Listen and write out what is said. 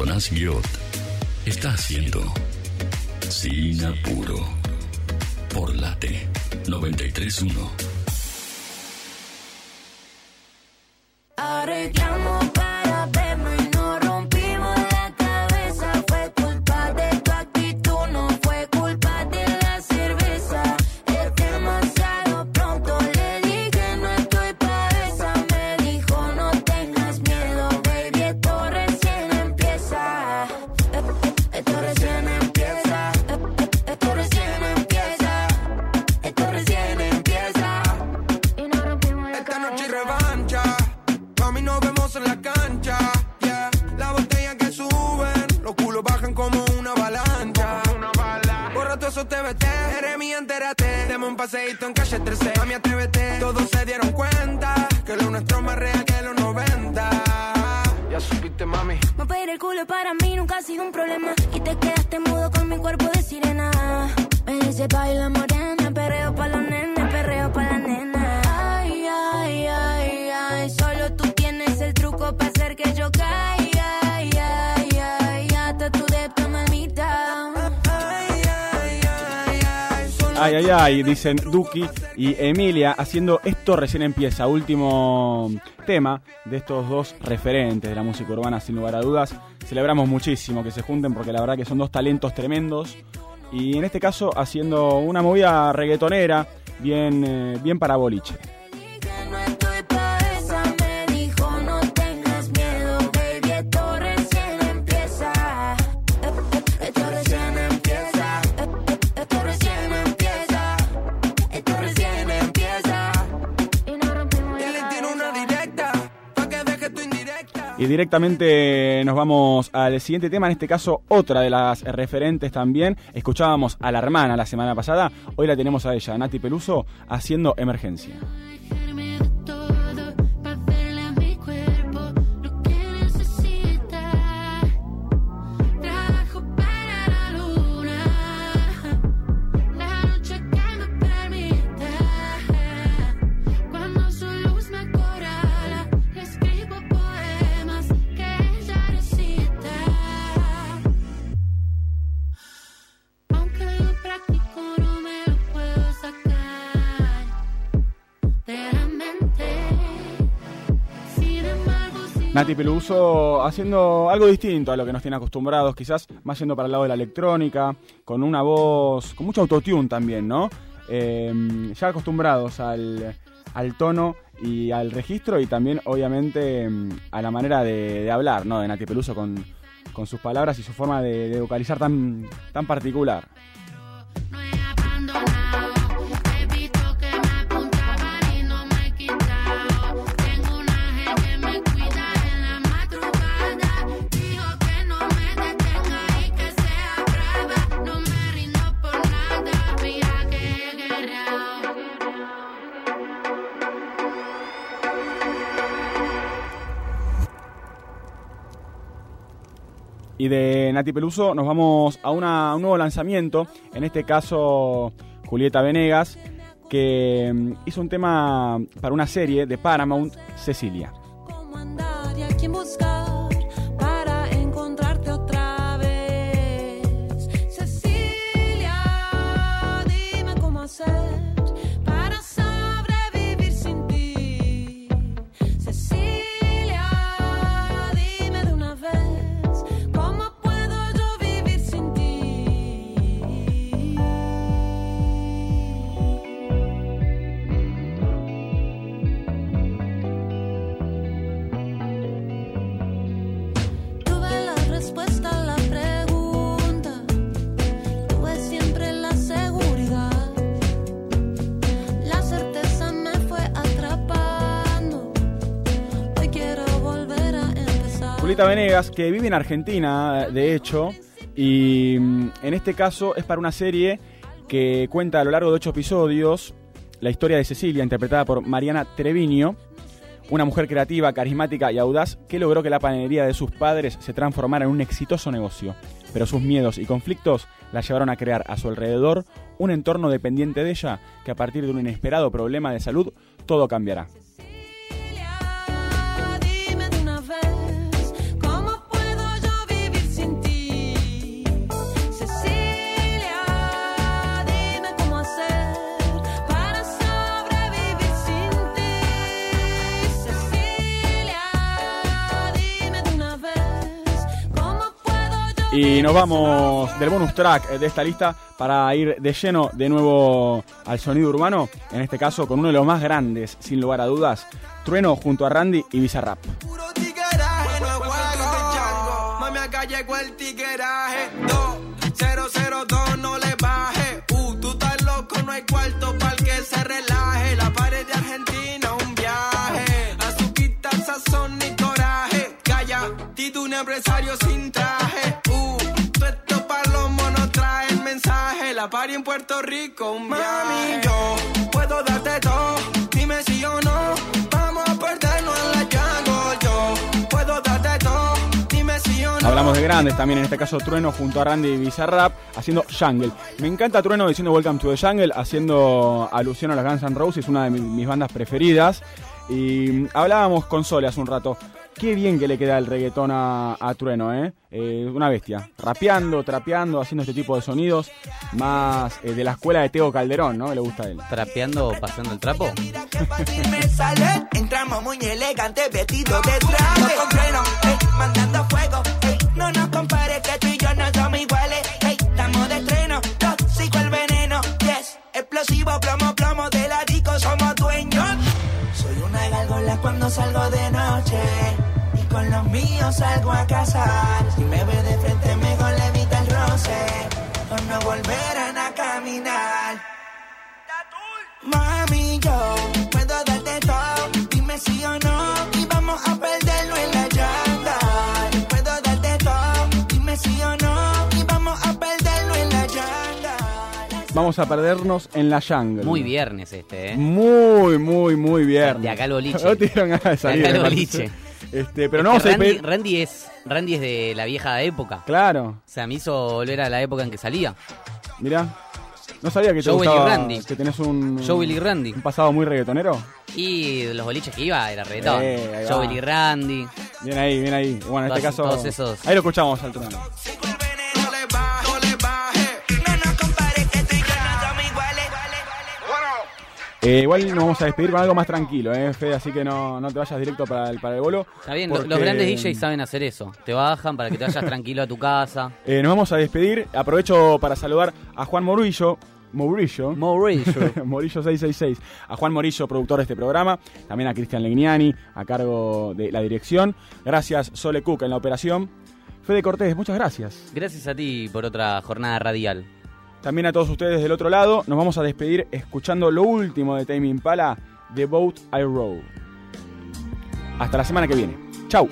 Jonás Guiot está haciendo Sin Apuro por Late 931. Eso TBT. Eres mía, entérate. Deme un paseíto en calle 13. Mami, atrévete. Todos se dieron cuenta que lo nuestro es más real que los 90. Ya supiste, mami. Mover el culo para mí nunca ha sido un problema. Y te quedaste mudo con mi cuerpo de sirena. Me dice baila ay. Ay, ay, dicen Duki y Emilia haciendo esto recién empieza, último tema de estos dos referentes de la música urbana sin lugar a dudas. Celebramos muchísimo que se junten porque la verdad que son dos talentos tremendos y en este caso haciendo una movida reggaetonera bien, eh, bien para boliche. Y directamente nos vamos al siguiente tema, en este caso otra de las referentes también. Escuchábamos a la hermana la semana pasada, hoy la tenemos a ella, Nati Peluso, haciendo emergencia. Nati Peluso haciendo algo distinto a lo que nos tiene acostumbrados, quizás más yendo para el lado de la electrónica, con una voz, con mucho autotune también, ¿no? Eh, ya acostumbrados al, al tono y al registro y también obviamente mm, a la manera de, de hablar, ¿no? De Nati Peluso con, con sus palabras y su forma de, de vocalizar tan, tan particular. Y de Nati Peluso nos vamos a, una- a un nuevo lanzamiento, en este caso Julieta Venegas, que mm, hizo un tema para una serie de Paramount, Cecilia. Julieta Venegas, que vive en Argentina, de hecho, y mm, en este caso es para una serie que cuenta a lo largo de ocho episodios la historia de Cecilia, interpretada por Mariana Treviño, una mujer creativa, carismática y audaz que logró que la panadería de sus padres se transformara en un exitoso negocio. Pero sus miedos y conflictos la llevaron a crear a su alrededor un entorno dependiente de ella que a partir de un inesperado problema de salud todo cambiará. Y nos vamos del bonus track de esta lista para ir de lleno de nuevo al sonido urbano, en este caso con uno de los más grandes, sin lugar a dudas, Trueno junto a Randy y Bizarrap. Puro tigueraje, no es juego. Mami, acá llegó el tigueraje. 2002, no le baje. Tú estás loco, no hay cuarto para el que se relaje. La pared de Argentina, un viaje. Azuquita, sazón y coraje. Calla, Tito, un empresario sin traje. La party en Puerto Rico, un. Mami, yo puedo darte todo. Dime si o no. Vamos a perdernos en la jungle. Yo puedo darte todo. Dime si o no. Hablamos de grandes también, en este caso Trueno junto a Randy y Bizarrap haciendo Jungle. Me encanta Trueno diciendo Welcome to the Jungle, haciendo alusión a las Guns N' Roses, una de mi- mis bandas preferidas. Y hablábamos con Sole hace un rato. Qué bien que le queda el reggaetón a, a Trueno, ¿eh? Eh, Una bestia. Rapeando, trapeando, haciendo este tipo de sonidos. Más eh, de la escuela de Teo Calderón, ¿no? Que le gusta a él. Trapeando, pasando el trapo. Mira qué fácil me sale. Entramos muy elegante, vestido de traje. Con ey, mandando fuego. Vamos a perdernos en la jungle. Muy viernes este, ¿eh? Muy, muy, muy bien. De acá al boliche. No te dieron ganas de salir. De acá al boliche. Este, pero no Randy, despedir. Randy es Randy es de la vieja época. Claro, O sea, me hizo volver a la época en que salía. mirá. No sabía que te Joel y gustaba, Randy. que tenés un, Joel y Randy. un pasado muy reggaetonero. Y los boliches que iba era reggaetón. Eh, ahí va. Joel y Randy. Bien ahí, bien ahí. Bueno, en este caso. todos esos. Ahí lo escuchamos al trono. Eh, igual nos vamos a despedir con algo más tranquilo, ¿eh, Fede? Así que no, no te vayas directo para el, para el bolo. Está bien, porque, los grandes DJs saben hacer eso. Te bajan para que te vayas tranquilo a tu casa. eh, nos vamos a despedir. Aprovecho para saludar a Juan Morillo. Morillo. Mauricio. Morillo 666. A Juan Morillo, productor de este programa. También a Cristian Legnani, a cargo de la dirección. Gracias, Sole Cook en la operación. Fede Cortés, muchas gracias. Gracias a ti por otra jornada radial. También a todos ustedes del otro lado. Nos vamos a despedir escuchando lo último de Tame Impala, The Boat I Row. Hasta la semana que viene. Chau.